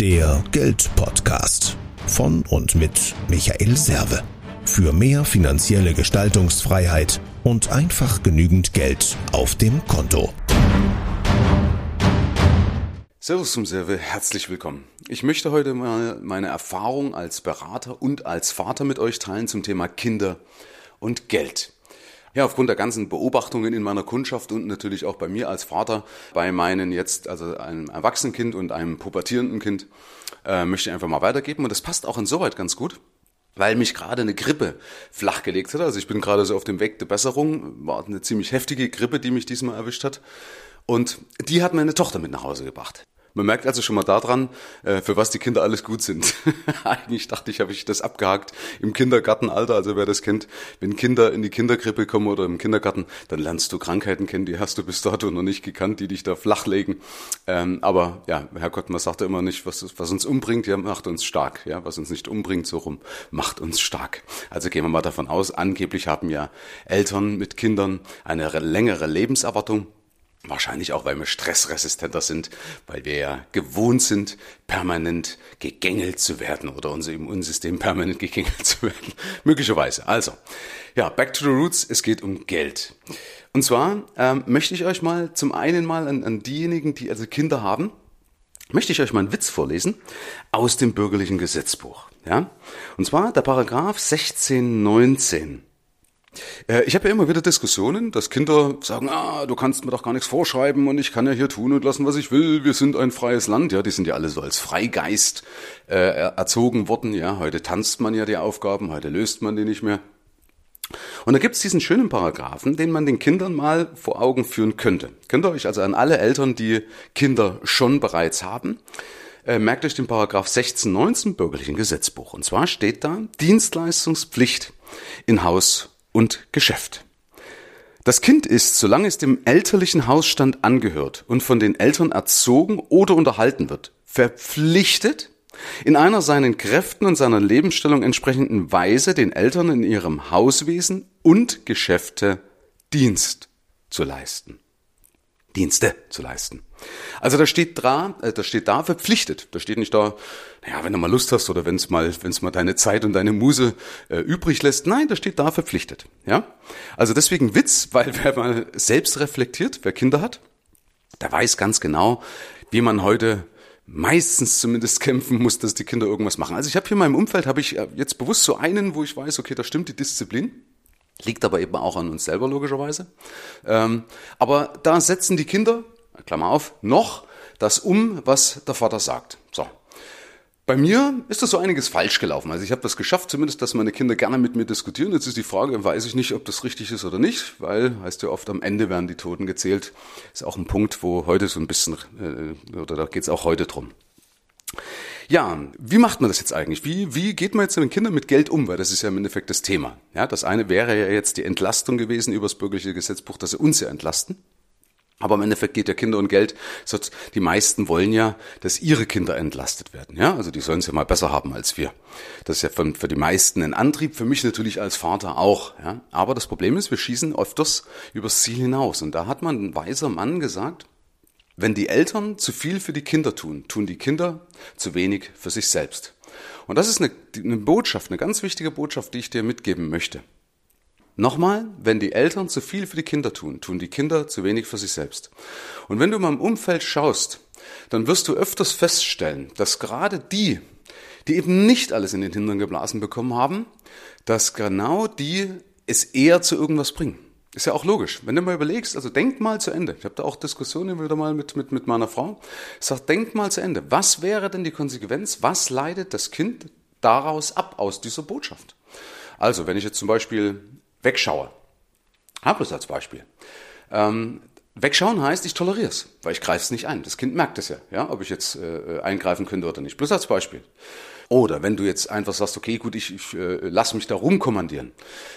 Der Geldpodcast von und mit Michael Serve. Für mehr finanzielle Gestaltungsfreiheit und einfach genügend Geld auf dem Konto. Servus zum Serve, herzlich willkommen. Ich möchte heute mal meine Erfahrung als Berater und als Vater mit euch teilen zum Thema Kinder und Geld. Ja, aufgrund der ganzen Beobachtungen in meiner Kundschaft und natürlich auch bei mir als Vater, bei meinen jetzt, also einem erwachsenen Kind und einem pubertierenden Kind, äh, möchte ich einfach mal weitergeben. Und das passt auch insoweit ganz gut, weil mich gerade eine Grippe flachgelegt hat. Also ich bin gerade so auf dem Weg der Besserung. War eine ziemlich heftige Grippe, die mich diesmal erwischt hat. Und die hat meine Tochter mit nach Hause gebracht. Man merkt also schon mal daran, äh, für was die Kinder alles gut sind. Eigentlich dachte ich, habe ich das abgehakt im Kindergartenalter, also wer das kennt, wenn Kinder in die Kinderkrippe kommen oder im Kindergarten, dann lernst du Krankheiten kennen, die hast du bis dato noch nicht gekannt, die dich da flachlegen. Ähm, aber ja, Herrgott, man sagt ja immer nicht, was, was uns umbringt, ja, macht uns stark. Ja, was uns nicht umbringt, so rum, macht uns stark. Also gehen wir mal davon aus, angeblich haben ja Eltern mit Kindern eine längere Lebenserwartung. Wahrscheinlich auch, weil wir stressresistenter sind, weil wir ja gewohnt sind, permanent gegängelt zu werden oder unser Immunsystem permanent gegängelt zu werden. Möglicherweise. Also, ja, back to the roots. Es geht um Geld. Und zwar ähm, möchte ich euch mal zum einen mal an, an diejenigen, die also Kinder haben, möchte ich euch mal einen Witz vorlesen aus dem bürgerlichen Gesetzbuch. Ja? Und zwar der Paragraph 1619. Äh, ich habe ja immer wieder Diskussionen, dass Kinder sagen, ah, du kannst mir doch gar nichts vorschreiben und ich kann ja hier tun und lassen, was ich will. Wir sind ein freies Land. Ja, die sind ja alle so als Freigeist äh, erzogen worden. Ja, heute tanzt man ja die Aufgaben, heute löst man die nicht mehr. Und da gibt's diesen schönen Paragraphen, den man den Kindern mal vor Augen führen könnte. Könnt ihr euch also an alle Eltern, die Kinder schon bereits haben, äh, merkt euch den Paragraph 1619 bürgerlichen Gesetzbuch. Und zwar steht da Dienstleistungspflicht in Haus und Geschäft. Das Kind ist, solange es dem elterlichen Hausstand angehört und von den Eltern erzogen oder unterhalten wird, verpflichtet, in einer seinen Kräften und seiner Lebensstellung entsprechenden Weise den Eltern in ihrem Hauswesen und Geschäfte Dienst zu leisten. Dienste zu leisten. Also da steht da, äh, da steht da verpflichtet. Da steht nicht da, naja, wenn du mal Lust hast oder wenn es mal, wenn mal deine Zeit und deine Muse äh, übrig lässt. Nein, da steht da verpflichtet. Ja, also deswegen Witz, weil wer mal selbst reflektiert, wer Kinder hat, der weiß ganz genau, wie man heute meistens zumindest kämpfen muss, dass die Kinder irgendwas machen. Also ich habe hier in meinem Umfeld habe ich äh, jetzt bewusst so einen, wo ich weiß, okay, da stimmt die Disziplin. Liegt aber eben auch an uns selber logischerweise. Ähm, aber da setzen die Kinder, Klammer auf, noch das um, was der Vater sagt. So. Bei mir ist das so einiges falsch gelaufen. Also ich habe das geschafft, zumindest, dass meine Kinder gerne mit mir diskutieren. Jetzt ist die Frage, weiß ich nicht, ob das richtig ist oder nicht, weil heißt ja oft, am Ende werden die Toten gezählt. Ist auch ein Punkt, wo heute so ein bisschen, äh, oder da geht es auch heute drum. Ja, wie macht man das jetzt eigentlich? Wie, wie geht man jetzt mit den Kindern mit Geld um? Weil das ist ja im Endeffekt das Thema. Ja, das eine wäre ja jetzt die Entlastung gewesen über das bürgerliche Gesetzbuch, dass sie uns ja entlasten. Aber im Endeffekt geht ja Kinder und Geld. Die meisten wollen ja, dass ihre Kinder entlastet werden. Ja, also die sollen es ja mal besser haben als wir. Das ist ja für, für die meisten ein Antrieb, für mich natürlich als Vater auch. Ja, aber das Problem ist, wir schießen öfters übers Ziel hinaus. Und da hat man ein weiser Mann gesagt, wenn die Eltern zu viel für die Kinder tun, tun die Kinder zu wenig für sich selbst. Und das ist eine, eine Botschaft, eine ganz wichtige Botschaft, die ich dir mitgeben möchte. Nochmal, wenn die Eltern zu viel für die Kinder tun, tun die Kinder zu wenig für sich selbst. Und wenn du mal im Umfeld schaust, dann wirst du öfters feststellen, dass gerade die, die eben nicht alles in den Hintern geblasen bekommen haben, dass genau die es eher zu irgendwas bringen. Ist ja auch logisch. Wenn du mal überlegst, also denk mal zu Ende. Ich habe da auch Diskussionen wieder mal mit, mit, mit meiner Frau. Ich sage, denk mal zu Ende. Was wäre denn die Konsequenz? Was leidet das Kind daraus ab, aus dieser Botschaft? Also, wenn ich jetzt zum Beispiel wegschaue, habe es als Beispiel. Ähm, wegschauen heißt, ich toleriere es, weil ich greife es nicht ein. Das Kind merkt es ja, ja, ob ich jetzt äh, eingreifen könnte oder nicht. Bloß als Beispiel. Oder wenn du jetzt einfach sagst, okay, gut, ich, ich äh, lass mich da rumkommandieren.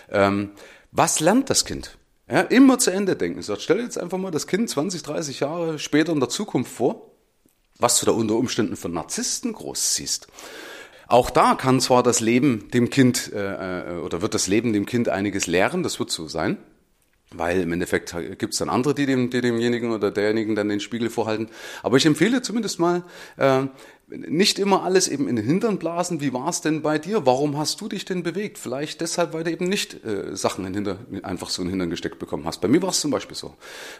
Ähm, was lernt das Kind? Ja, immer zu Ende denken. So, stell dir jetzt einfach mal das Kind 20, 30 Jahre später in der Zukunft vor, was du da unter Umständen von Narzissten großziehst. Auch da kann zwar das Leben dem Kind äh, äh, oder wird das Leben dem Kind einiges lehren, das wird so sein. weil im Endeffekt gibt es dann andere, die, dem, die demjenigen oder derjenigen dann den Spiegel vorhalten. Aber ich empfehle zumindest mal, äh, nicht immer alles eben in den Hintern blasen. Wie war es denn bei dir? Warum hast du dich denn bewegt? Vielleicht deshalb, weil du eben nicht äh, Sachen in Hinter, einfach so in den Hintern gesteckt bekommen hast. Bei mir war es zum Beispiel so.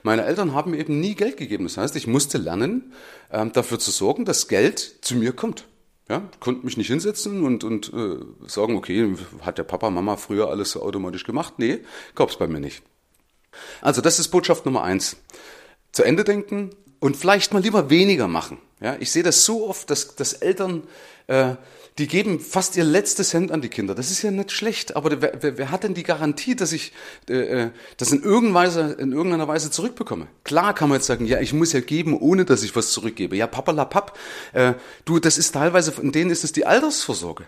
Meine Eltern haben mir eben nie Geld gegeben. Das heißt, ich musste lernen, äh, dafür zu sorgen, dass Geld zu mir kommt. Ja, konnte mich nicht hinsetzen und, und äh, sagen, okay, hat der Papa, Mama früher alles so automatisch gemacht? Nee, gab's bei mir nicht. Also das ist Botschaft Nummer eins. Zu Ende denken und vielleicht mal lieber weniger machen. Ja, ich sehe das so oft, dass, dass Eltern, äh, die geben fast ihr letztes Hemd an die Kinder. Das ist ja nicht schlecht, aber wer, wer, wer hat denn die Garantie, dass ich äh, äh das in, Weise, in irgendeiner Weise zurückbekomme? Klar kann man jetzt sagen, ja, ich muss ja geben, ohne dass ich was zurückgebe. Ja, Papa la Papp, äh, du, das ist teilweise, von denen ist es die Altersvorsorge.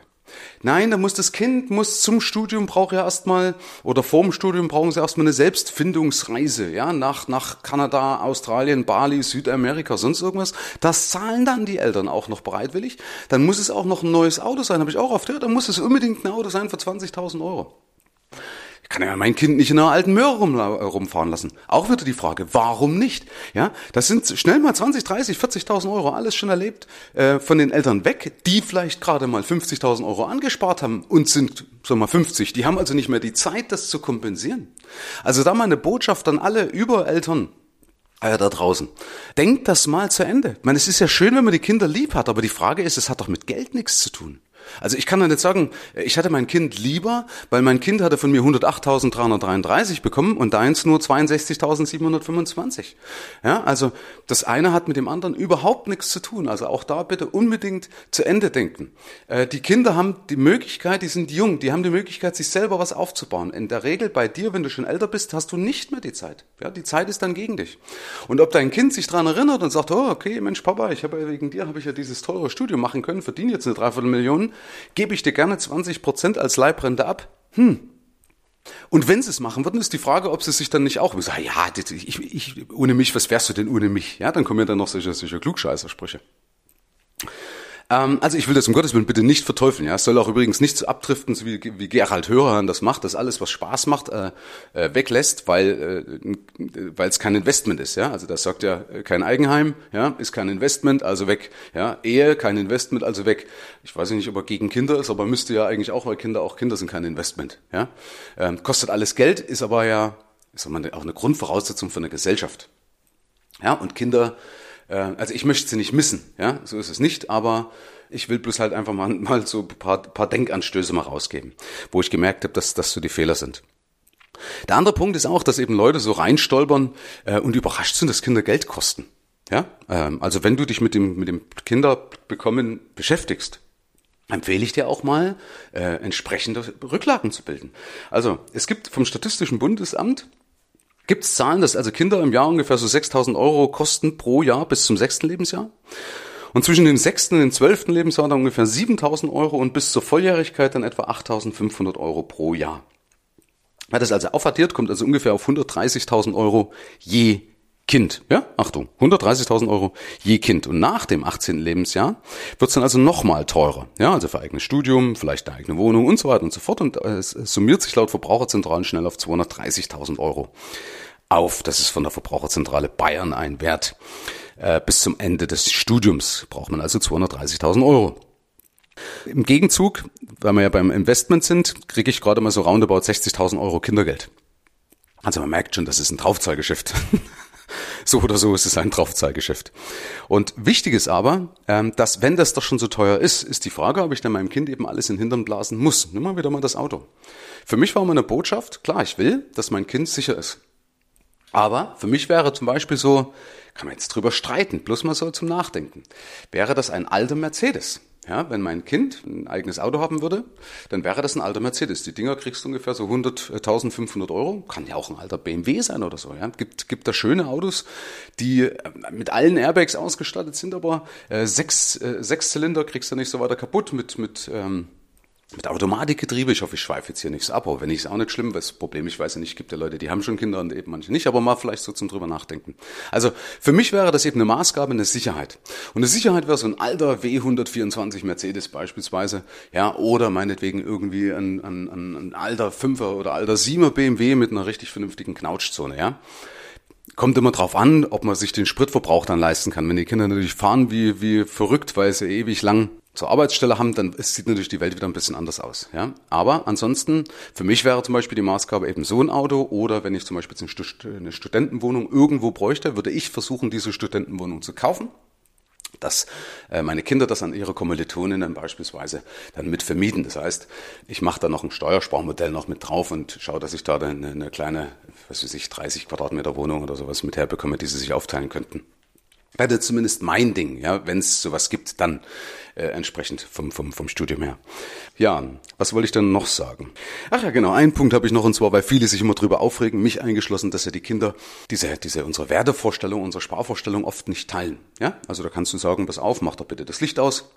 Nein, da muss das Kind muss zum Studium braucht ja erstmal oder vorm Studium brauchen sie erstmal eine Selbstfindungsreise, ja, nach nach Kanada, Australien, Bali, Südamerika, sonst irgendwas. Das zahlen dann die Eltern auch noch bereitwillig. Dann muss es auch noch ein neues Auto sein, habe ich auch oft gehört. Dann muss es unbedingt ein Auto sein für 20.000 Euro kann ja mein Kind nicht in einer alten Möhre rum, rumfahren lassen. Auch wieder die Frage, warum nicht? Ja, das sind schnell mal 20, 30, 40.000 Euro, alles schon erlebt, äh, von den Eltern weg, die vielleicht gerade mal 50.000 Euro angespart haben und sind, wir mal, 50. Die haben also nicht mehr die Zeit, das zu kompensieren. Also da mal eine Botschaft an alle Übereltern, äh, da draußen. Denkt das mal zu Ende. Ich meine, es ist ja schön, wenn man die Kinder lieb hat, aber die Frage ist, es hat doch mit Geld nichts zu tun. Also ich kann da nicht sagen, ich hatte mein Kind lieber, weil mein Kind hatte von mir 108.333 bekommen und deins nur 62.725. Ja, also das eine hat mit dem anderen überhaupt nichts zu tun. Also auch da bitte unbedingt zu Ende denken. Äh, die Kinder haben die Möglichkeit, die sind jung, die haben die Möglichkeit, sich selber was aufzubauen. In der Regel bei dir, wenn du schon älter bist, hast du nicht mehr die Zeit. Ja, die Zeit ist dann gegen dich. Und ob dein Kind sich daran erinnert und sagt, oh, okay, Mensch, Papa, ich habe ja wegen dir habe ich ja dieses teure Studium machen können, verdiene jetzt eine Dreiviertelmillion, gebe ich dir gerne 20 Prozent als Leibrente ab. Hm. Und wenn sie es machen würden, ist die Frage, ob sie sich dann nicht auch sagen, ja, ich, ich, ohne mich, was wärst du denn ohne mich? Ja, dann kommen ja dann noch solche, solche Klugscheißersprüche. Ähm, also ich will das um Gottes Willen bitte nicht verteufeln. Ja, es soll auch übrigens nicht so abdriften, wie, wie Gerald Hörhan das macht, dass alles, was Spaß macht, äh, äh, weglässt, weil äh, weil es kein Investment ist. Ja, also das sagt ja äh, kein Eigenheim, ja, ist kein Investment, also weg. Ja, Ehe kein Investment, also weg. Ich weiß nicht, ob er gegen Kinder ist, aber müsste ja eigentlich auch, weil Kinder auch Kinder sind kein Investment. Ja, ähm, kostet alles Geld, ist aber ja, ist auch eine Grundvoraussetzung für eine Gesellschaft. Ja, und Kinder äh, also ich möchte sie nicht missen, ja, so ist es nicht, aber ich will bloß halt einfach mal, mal so paar, paar Denkanstöße mal rausgeben, wo ich gemerkt habe, dass das so die Fehler sind. Der andere Punkt ist auch, dass eben Leute so reinstolpern äh, und überrascht sind, dass Kinder Geld kosten. Ja, ähm, also wenn du dich mit dem mit dem Kinderbekommen beschäftigst, empfehle ich dir auch mal äh, entsprechende Rücklagen zu bilden. Also es gibt vom Statistischen Bundesamt Gibt es Zahlen, dass also Kinder im Jahr ungefähr so 6.000 Euro kosten pro Jahr bis zum sechsten Lebensjahr? Und zwischen dem sechsten und dem zwölften Lebensjahr dann ungefähr 7.000 Euro und bis zur Volljährigkeit dann etwa 8.500 Euro pro Jahr. Wer das also aufaddiert, kommt also ungefähr auf 130.000 Euro je Kind. Ja, Achtung, 130.000 Euro je Kind. Und nach dem 18. Lebensjahr wird es dann also nochmal teurer. Ja, also für eigenes Studium, vielleicht eine eigene Wohnung und so weiter und so fort. Und es summiert sich laut Verbraucherzentralen schnell auf 230.000 Euro auf. Das ist von der Verbraucherzentrale Bayern ein Wert. Äh, bis zum Ende des Studiums braucht man also 230.000 Euro. Im Gegenzug, weil wir ja beim Investment sind, kriege ich gerade mal so roundabout 60.000 Euro Kindergeld. Also man merkt schon, das ist ein Draufzahlgeschäft. so oder so ist es ein Draufzahlgeschäft. Und wichtig ist aber, ähm, dass wenn das doch schon so teuer ist, ist die Frage, ob ich dann meinem Kind eben alles in den Hintern blasen muss. Nimm mal wieder mal das Auto. Für mich war immer eine Botschaft, klar, ich will, dass mein Kind sicher ist. Aber für mich wäre zum Beispiel so, kann man jetzt drüber streiten, bloß mal so zum Nachdenken, wäre das ein alter Mercedes. Ja, wenn mein Kind ein eigenes Auto haben würde, dann wäre das ein alter Mercedes. Die Dinger kriegst du ungefähr so 100, 1500 Euro. Kann ja auch ein alter BMW sein oder so. Ja, gibt gibt da schöne Autos, die äh, mit allen Airbags ausgestattet sind, aber äh, sechs äh, sechs Zylinder kriegst du nicht so weiter kaputt mit mit ähm, mit Automatikgetriebe. Ich hoffe, ich schweife jetzt hier nichts ab, aber wenn nicht, ist auch nicht schlimm, weil das Problem, ich weiß ja nicht, es gibt ja Leute, die haben schon Kinder und eben manche nicht, aber mal vielleicht so zum drüber nachdenken. Also für mich wäre das eben eine Maßgabe, eine Sicherheit. Und eine Sicherheit wäre so ein alter W124 Mercedes beispielsweise, ja, oder meinetwegen irgendwie ein, ein, ein, ein alter 5er oder alter 7er BMW mit einer richtig vernünftigen Knautschzone, ja. Kommt immer drauf an, ob man sich den Spritverbrauch dann leisten kann. Wenn die Kinder natürlich fahren wie, wie verrückt, weil sie ewig lang zur Arbeitsstelle haben, dann sieht natürlich die Welt wieder ein bisschen anders aus. Ja? Aber ansonsten, für mich wäre zum Beispiel die Maßgabe eben so ein Auto oder wenn ich zum Beispiel eine Studentenwohnung irgendwo bräuchte, würde ich versuchen, diese Studentenwohnung zu kaufen dass äh, meine Kinder das an ihre Kommilitoninnen beispielsweise dann mit vermieten. Das heißt, ich mache da noch ein Steuersparmodell noch mit drauf und schaue, dass ich da eine, eine kleine, was weiß ich, 30 Quadratmeter Wohnung oder sowas mit herbekomme, die sie sich aufteilen könnten. Wäre zumindest mein Ding, ja, wenn es sowas gibt, dann äh, entsprechend vom, vom, vom Studium her. Ja, was wollte ich denn noch sagen? Ach ja, genau, einen Punkt habe ich noch, und zwar, weil viele sich immer drüber aufregen, mich eingeschlossen, dass ja die Kinder diese, diese unsere Wertevorstellung, unsere Sparvorstellung oft nicht teilen. Ja, also da kannst du sagen, pass auf, mach doch bitte das Licht aus,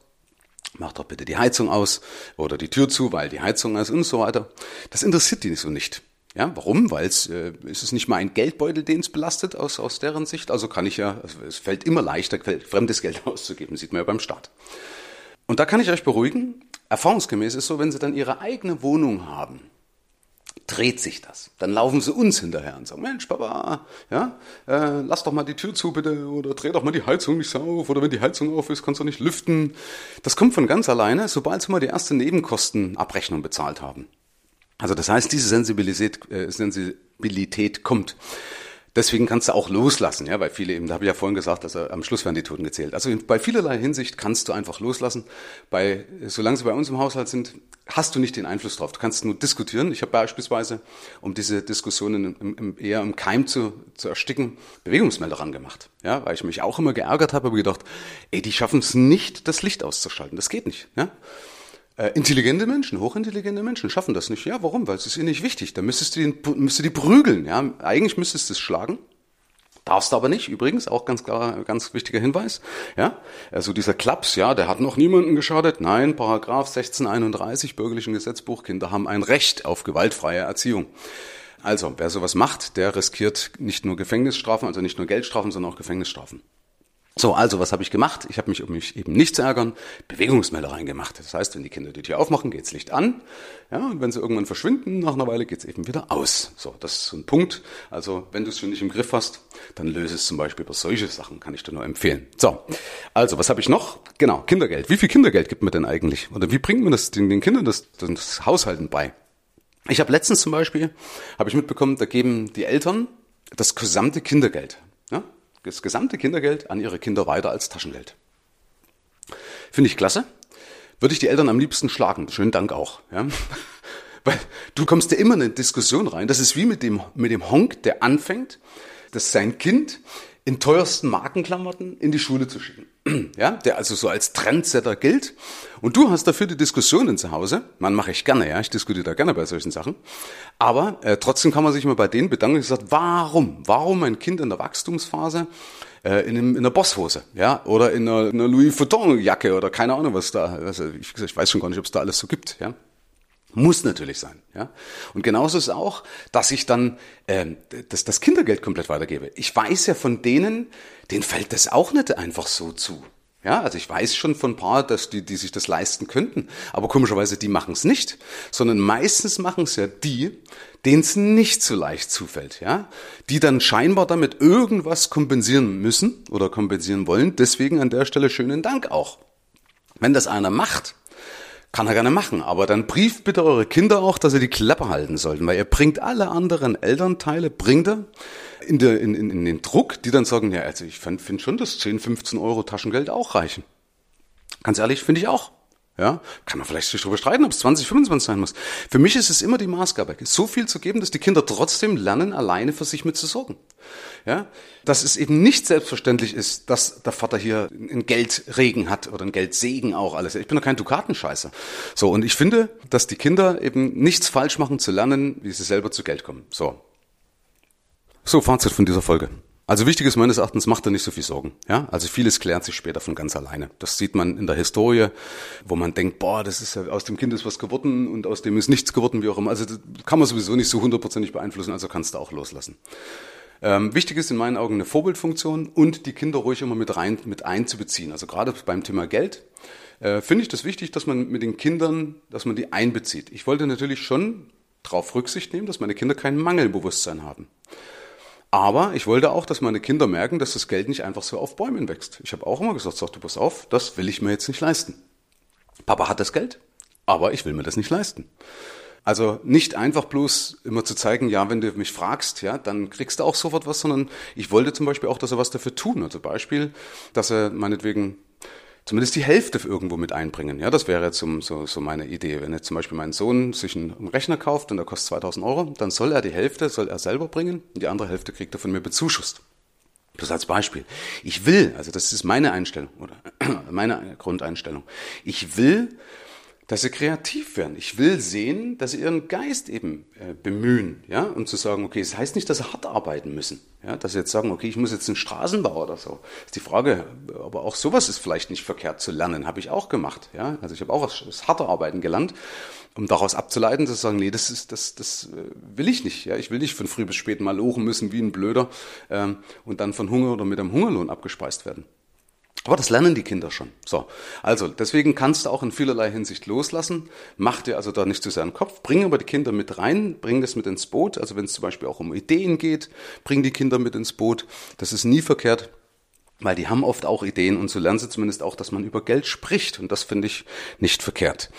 mach doch bitte die Heizung aus oder die Tür zu, weil die Heizung ist und so weiter. Das interessiert die so nicht. Ja, warum? Weil es äh, ist es nicht mal ein Geldbeutel, den es belastet aus aus deren Sicht. Also kann ich ja, also es fällt immer leichter, fremdes Geld auszugeben, sieht man ja beim Staat. Und da kann ich euch beruhigen. Erfahrungsgemäß ist so, wenn sie dann ihre eigene Wohnung haben, dreht sich das. Dann laufen sie uns hinterher und sagen, Mensch, Papa, ja, äh, lass doch mal die Tür zu bitte oder dreh doch mal die Heizung nicht so auf oder wenn die Heizung auf ist, kannst du nicht lüften. Das kommt von ganz alleine, sobald sie mal die erste Nebenkostenabrechnung bezahlt haben. Also das heißt, diese Sensibilität, äh, Sensibilität kommt. Deswegen kannst du auch loslassen, ja, weil viele eben, da habe ich ja vorhin gesagt, dass am Schluss werden die Toten gezählt. Also bei vielerlei Hinsicht kannst du einfach loslassen. Bei, solange sie bei uns im Haushalt sind, hast du nicht den Einfluss drauf. Du kannst nur diskutieren. Ich habe beispielsweise, um diese Diskussionen im, im, eher im Keim zu, zu ersticken, Bewegungsmelder angemacht. Ja, weil ich mich auch immer geärgert habe, aber gedacht, ey, die schaffen es nicht, das Licht auszuschalten. Das geht nicht. Ja? Äh, intelligente Menschen, hochintelligente Menschen schaffen das nicht. Ja, warum? Weil es ist ihnen nicht wichtig. Da müsstest du, den, müsstest du die prügeln. Ja, eigentlich müsstest du es schlagen. Darfst du aber nicht, übrigens, auch ganz klar, ganz wichtiger Hinweis. Ja, also dieser Klaps, ja, der hat noch niemanden geschadet. Nein, Paragraph 1631 bürgerlichen Gesetzbuch, Kinder haben ein Recht auf gewaltfreie Erziehung. Also, wer sowas macht, der riskiert nicht nur Gefängnisstrafen, also nicht nur Geldstrafen, sondern auch Gefängnisstrafen. So, also was habe ich gemacht? Ich habe mich, um mich eben nicht zu ärgern, Bewegungsmelder reingemacht. Das heißt, wenn die Kinder die Tür aufmachen, geht's Licht an. Ja, und wenn sie irgendwann verschwinden, nach einer Weile geht's eben wieder aus. So, das ist so ein Punkt. Also, wenn du es schon nicht im Griff hast, dann löse es zum Beispiel über solche Sachen, kann ich dir nur empfehlen. So, also was habe ich noch? Genau, Kindergeld. Wie viel Kindergeld gibt man denn eigentlich? Oder wie bringt man das den, den Kindern das, das Haushalten bei? Ich habe letztens zum Beispiel, habe ich mitbekommen, da geben die Eltern das gesamte Kindergeld. Das gesamte Kindergeld an ihre Kinder weiter als Taschengeld. Finde ich klasse. Würde ich die Eltern am liebsten schlagen. Schönen Dank auch. Ja? Weil du kommst ja immer in eine Diskussion rein. Das ist wie mit dem, mit dem Honk, der anfängt, dass sein Kind in teuersten Markenklamotten in die Schule zu schicken. Ja, der also so als Trendsetter gilt. Und du hast dafür die Diskussionen zu Hause. Man mache ich gerne, ja, ich diskutiere da gerne bei solchen Sachen. Aber äh, trotzdem kann man sich mal bei denen bedanken und sagt, warum? Warum ein Kind in der Wachstumsphase äh, in, einem, in einer Bosshose, ja, oder in einer, in einer Louis Vuitton Jacke oder keine Ahnung was da. Also ich, ich weiß schon gar nicht, ob es da alles so gibt, ja. Muss natürlich sein. Ja? Und genauso ist auch, dass ich dann äh, das, das Kindergeld komplett weitergebe. Ich weiß ja von denen, denen fällt das auch nicht einfach so zu. Ja, also ich weiß schon von ein paar, dass die, die sich das leisten könnten. Aber komischerweise, die machen es nicht. Sondern meistens machen es ja die, denen es nicht so leicht zufällt. Ja, die dann scheinbar damit irgendwas kompensieren müssen oder kompensieren wollen. Deswegen an der Stelle schönen Dank auch. Wenn das einer macht, kann er gerne machen, aber dann brieft bitte eure Kinder auch, dass sie die Klappe halten sollten, weil ihr bringt alle anderen Elternteile, bringt er in, der, in, in, in den Druck, die dann sagen, ja, also ich finde schon, dass 10, 15 Euro Taschengeld auch reichen. Ganz ehrlich, finde ich auch. Ja, kann man vielleicht sich darüber streiten, ob es 20, 25 sein muss. Für mich ist es immer die Maßgabe, so viel zu geben, dass die Kinder trotzdem lernen, alleine für sich mitzusorgen. Ja, dass es eben nicht selbstverständlich ist, dass der Vater hier einen Geldregen hat oder einen Geldsegen auch alles. Ich bin doch kein Dukatenscheißer. So, und ich finde, dass die Kinder eben nichts falsch machen zu lernen, wie sie selber zu Geld kommen. So. So, Fazit von dieser Folge. Also wichtig ist meines Erachtens, macht er nicht so viel Sorgen. Ja, also vieles klärt sich später von ganz alleine. Das sieht man in der Historie, wo man denkt, boah, das ist ja, aus dem Kind ist was geworden und aus dem ist nichts geworden, wie auch immer. Also kann man sowieso nicht so hundertprozentig beeinflussen, also kannst du auch loslassen. Ähm, wichtig ist in meinen Augen eine Vorbildfunktion und die Kinder ruhig immer mit rein, mit einzubeziehen. Also gerade beim Thema Geld äh, finde ich das wichtig, dass man mit den Kindern, dass man die einbezieht. Ich wollte natürlich schon darauf Rücksicht nehmen, dass meine Kinder kein Mangelbewusstsein haben. Aber ich wollte auch, dass meine Kinder merken, dass das Geld nicht einfach so auf Bäumen wächst. Ich habe auch immer gesagt, sag du pass auf, das will ich mir jetzt nicht leisten. Papa hat das Geld, aber ich will mir das nicht leisten. Also nicht einfach bloß immer zu zeigen, ja, wenn du mich fragst, ja, dann kriegst du auch sofort was, sondern ich wollte zum Beispiel auch, dass er was dafür tun. Also Beispiel, dass er meinetwegen zumindest die Hälfte irgendwo mit einbringen. Ja, das wäre jetzt so, so, so meine Idee. Wenn jetzt zum Beispiel mein Sohn sich einen Rechner kauft und der kostet 2000 Euro, dann soll er die Hälfte, soll er selber bringen und die andere Hälfte kriegt er von mir bezuschusst. Das als Beispiel. Ich will, also das ist meine Einstellung oder meine Grundeinstellung. Ich will, dass sie kreativ werden. Ich will sehen, dass sie ihren Geist eben äh, bemühen, ja, und zu sagen, okay, es das heißt nicht, dass sie hart arbeiten müssen, ja, dass sie jetzt sagen, okay, ich muss jetzt einen Straßenbau oder so. Ist die Frage, aber auch sowas ist vielleicht nicht verkehrt zu lernen, habe ich auch gemacht, ja, also ich habe auch das harte Arbeiten gelernt, um daraus abzuleiten, zu sagen, nee, das ist, das, das äh, will ich nicht, ja, ich will nicht von früh bis spät mal lochen müssen wie ein Blöder ähm, und dann von Hunger oder mit einem Hungerlohn abgespeist werden. Aber das lernen die Kinder schon. So. Also, deswegen kannst du auch in vielerlei Hinsicht loslassen. Mach dir also da nicht zu sehr einen Kopf. Bring aber die Kinder mit rein. Bring das mit ins Boot. Also, wenn es zum Beispiel auch um Ideen geht, bring die Kinder mit ins Boot. Das ist nie verkehrt. Weil die haben oft auch Ideen und so lernen sie zumindest auch, dass man über Geld spricht. Und das finde ich nicht verkehrt.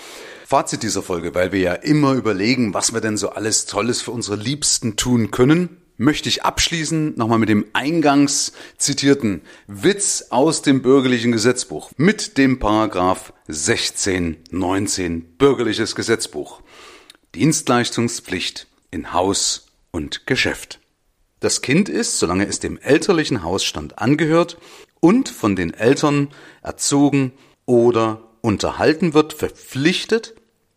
Fazit dieser Folge, weil wir ja immer überlegen, was wir denn so alles Tolles für unsere Liebsten tun können möchte ich abschließen nochmal mit dem eingangs zitierten Witz aus dem bürgerlichen Gesetzbuch mit dem Paragraph 1619 bürgerliches Gesetzbuch. Dienstleistungspflicht in Haus und Geschäft. Das Kind ist, solange es dem elterlichen Hausstand angehört und von den Eltern erzogen oder unterhalten wird, verpflichtet,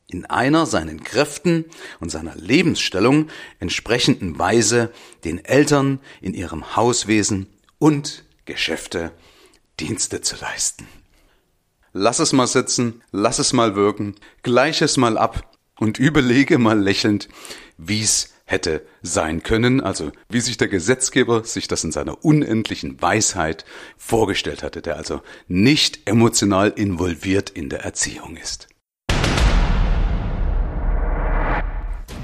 in einer seinen Kräften und seiner Lebensstellung entsprechenden Weise den Eltern in ihrem Hauswesen und Geschäfte Dienste zu leisten. Lass es mal sitzen, lass es mal wirken, gleich es mal ab und überlege mal lächelnd, wie's hätte sein können, also wie sich der Gesetzgeber sich das in seiner unendlichen Weisheit vorgestellt hatte, der also nicht emotional involviert in der Erziehung ist.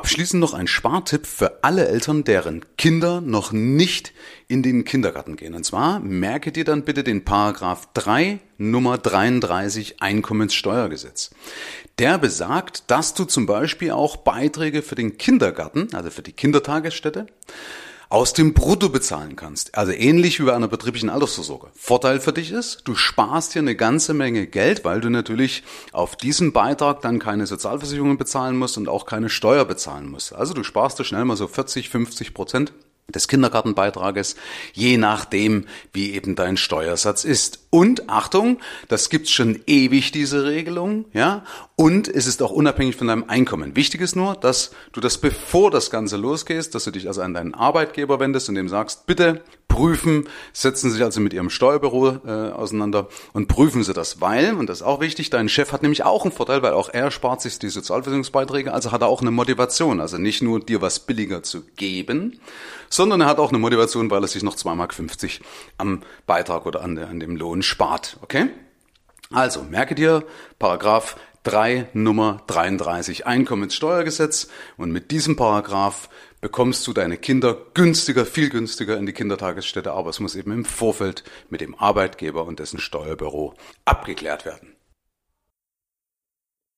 Abschließend noch ein Spartipp für alle Eltern, deren Kinder noch nicht in den Kindergarten gehen. Und zwar merke dir dann bitte den Paragraph 3 Nummer 33 Einkommenssteuergesetz. Der besagt, dass du zum Beispiel auch Beiträge für den Kindergarten, also für die Kindertagesstätte, aus dem Brutto bezahlen kannst. Also ähnlich wie bei einer betrieblichen Altersvorsorge. Vorteil für dich ist, du sparst dir eine ganze Menge Geld, weil du natürlich auf diesen Beitrag dann keine Sozialversicherungen bezahlen musst und auch keine Steuer bezahlen musst. Also du sparst dir schnell mal so 40, 50 Prozent des Kindergartenbeitrages, je nachdem, wie eben dein Steuersatz ist. Und Achtung, das gibt's schon ewig, diese Regelung, ja. Und es ist auch unabhängig von deinem Einkommen. Wichtig ist nur, dass du das bevor das Ganze losgehst, dass du dich also an deinen Arbeitgeber wendest und dem sagst, bitte prüfen, setzen sich also mit ihrem Steuerbüro äh, auseinander und prüfen sie das, weil, und das ist auch wichtig, dein Chef hat nämlich auch einen Vorteil, weil auch er spart sich die Sozialversicherungsbeiträge, also hat er auch eine Motivation, also nicht nur dir was billiger zu geben, sondern er hat auch eine Motivation, weil er sich noch 2,50 Mark am Beitrag oder an, an dem Lohn spart, okay? Also, merke dir, Paragraph 3 Nummer 33 Einkommenssteuergesetz und mit diesem Paragraph bekommst du deine Kinder günstiger, viel günstiger in die Kindertagesstätte, aber es muss eben im Vorfeld mit dem Arbeitgeber und dessen Steuerbüro abgeklärt werden.